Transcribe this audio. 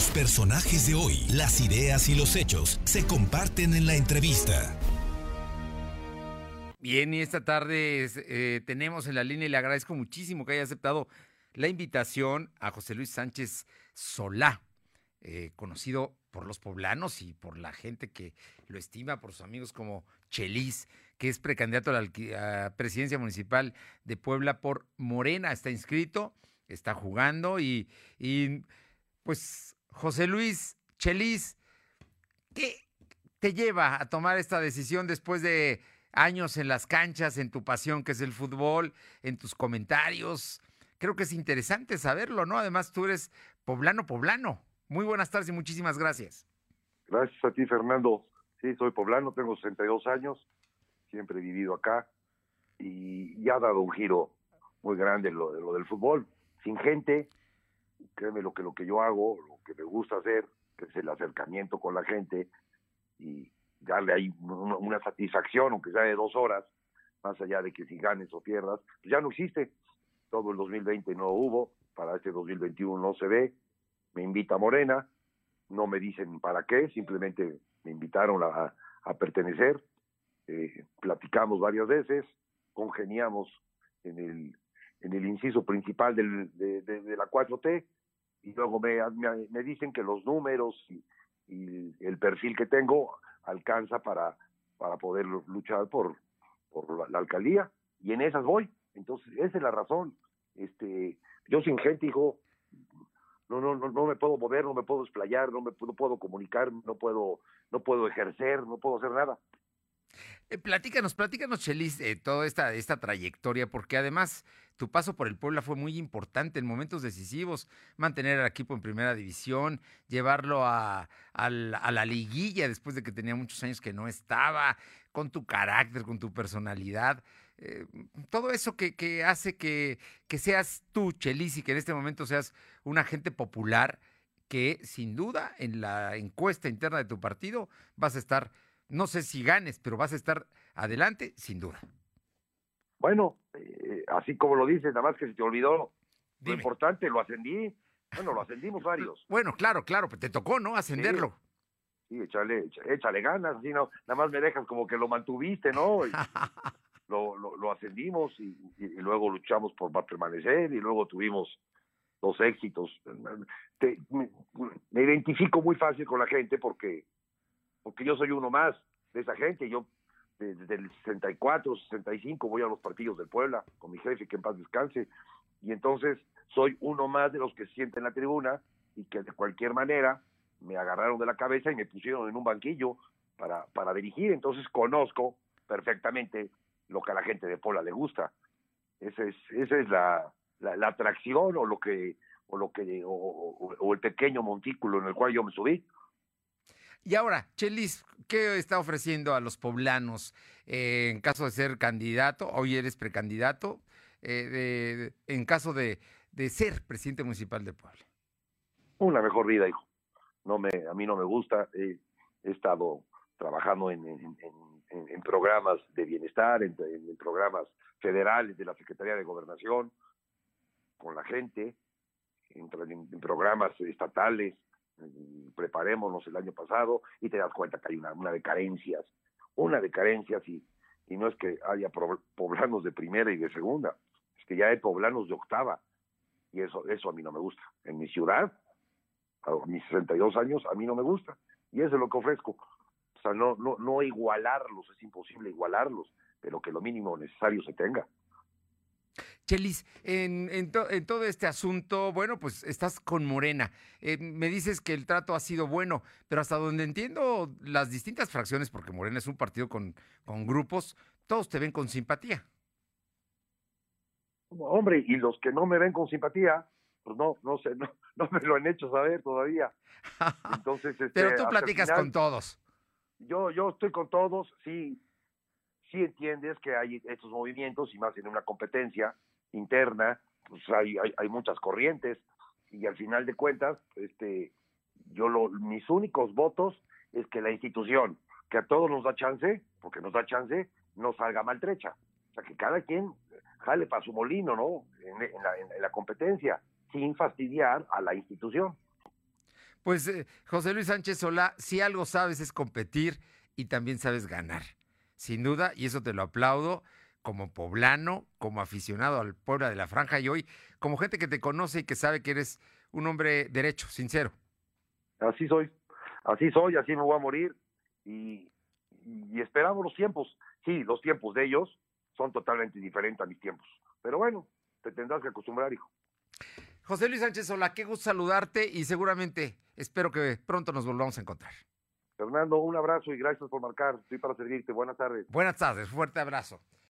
Los personajes de hoy, las ideas y los hechos se comparten en la entrevista. Bien, y esta tarde eh, tenemos en la línea y le agradezco muchísimo que haya aceptado la invitación a José Luis Sánchez Solá, eh, conocido por los poblanos y por la gente que lo estima, por sus amigos como Chelis, que es precandidato a la presidencia municipal de Puebla por Morena. Está inscrito, está jugando y, y pues José Luis Chelis, ¿qué te lleva a tomar esta decisión después de años en las canchas, en tu pasión que es el fútbol, en tus comentarios? Creo que es interesante saberlo, ¿no? Además, tú eres poblano, poblano. Muy buenas tardes y muchísimas gracias. Gracias a ti, Fernando. Sí, soy poblano, tengo 62 años, siempre he vivido acá y ya ha dado un giro muy grande lo, lo del fútbol. Sin gente, créeme lo que lo que yo hago, lo que me gusta hacer, que es el acercamiento con la gente y darle ahí una, satisfacción, aunque sea de dos horas, más allá de que si ganes o pierdas, pues ya no existe. Todo el 2020 no hubo, para este 2021 no se ve. Me invita Morena, no me dicen para qué, simplemente me invitaron a, pertenecer. Eh, platicamos varias veces, congeniamos en el, en el inciso principal del, de, de la 4T y luego me, me, dicen que los números y, el perfil que tengo alcanza para, para poder luchar por, por la, alcaldía y en esas voy. Entonces, esa es la razón. Este, yo sin gente, hijo, no, no, no, no me puedo mover, no me puedo explayar, no me no puedo comunicar, no puedo, no puedo ejercer, no puedo hacer nada. Eh, platícanos, platícanos, Chelis, de toda esta, esta trayectoria, porque además tu paso por el Puebla fue muy importante en momentos decisivos, mantener al equipo en primera división, llevarlo a, la liguilla después de que tenía muchos años que no estaba, con tu carácter, con tu personalidad. Eh, todo eso que, hace que, que, seas tú, Chelis, y que en este momento seas un agente popular que sin duda en la encuesta interna de tu partido vas a estar no sé si ganes, pero vas a estar adelante, sin duda. Bueno, eh, así como lo dices, nada más que se te olvidó lo importante, lo ascendí. Bueno, lo ascendimos varios. Bueno, claro, claro, pues te tocó, ¿no? Ascenderlo. Sí, échale, échale, ganas, así no, nada más me dejas como que lo mantuviste, ¿no? lo, lo, ascendimos y, luego luchamos por permanecer y luego tuvimos dos éxitos. me identifico muy fácil con la gente porque porque yo soy uno más de esa gente. Yo desde el 64, 65 voy a los partidos del Puebla con mi jefe, que en paz descanse. Y entonces soy uno más de los que sienten en la tribuna y que de cualquier manera me agarraron de la cabeza y me pusieron en un banquillo para, para dirigir. Entonces conozco perfectamente lo que a la gente de Puebla le gusta. Esa es, esa es la, la, atracción o lo que o lo que o el pequeño montículo en el cual yo me subí. Y ahora, Chelis, ¿qué está ofreciendo a los poblanos eh, en caso de ser candidato? Hoy eres precandidato, eh, en caso de, ser presidente municipal de Puebla. Una mejor vida, hijo. No me, a mí no me gusta. he estado trabajando en, programas de bienestar, en, programas federales de la Secretaría de Gobernación, con la gente, en programas estatales preparémonos el año pasado y te das cuenta que hay una, una de carencias, una de carencias y, y no es que haya poblanos de primera y de segunda, es que ya hay poblanos de octava y eso, eso a mí no me gusta. En mi ciudad, a mis 62 años, a mí no me gusta y eso es lo que ofrezco. O sea, no, no, no igualarlos, es imposible igualarlos, pero que lo mínimo necesario se tenga. Chelis, en, en, todo este asunto, bueno, pues estás con Morena. Eh, me dices que el trato ha sido bueno, pero hasta donde entiendo las distintas fracciones, porque Morena es un partido con, con grupos, todos te ven con simpatía. Hombre, y los que no me ven con simpatía, pues no, no sé, no, no me lo han hecho saber todavía. Entonces, este, pero tú platicas con todos. Yo, yo estoy con todos, sí, sí entiendes que hay estos movimientos y más en una competencia interna, pues hay, hay, muchas corrientes y al final de cuentas, este, yo lo, mis únicos votos es que la institución, que a todos nos da chance, porque nos da chance, no salga maltrecha. O sea, que cada quien jale para su molino, ¿no? En, la, en la competencia, sin fastidiar a la institución. Pues eh, José Luis Sánchez Solá, si algo sabes es competir y también sabes ganar. Sin duda, y eso te lo aplaudo como poblano, como aficionado al pueblo de la franja y hoy como gente que te conoce y que sabe que eres un hombre derecho, sincero. Así soy, así soy, así me voy a morir y, y esperamos los tiempos. Sí, los tiempos de ellos son totalmente diferentes a mis tiempos. Pero bueno, te tendrás que acostumbrar, hijo. José Luis Sánchez hola, qué gusto saludarte y seguramente espero que pronto nos volvamos a encontrar. Fernando, un abrazo y gracias por marcar. Estoy para servirte. Buenas tardes. Buenas tardes, fuerte abrazo.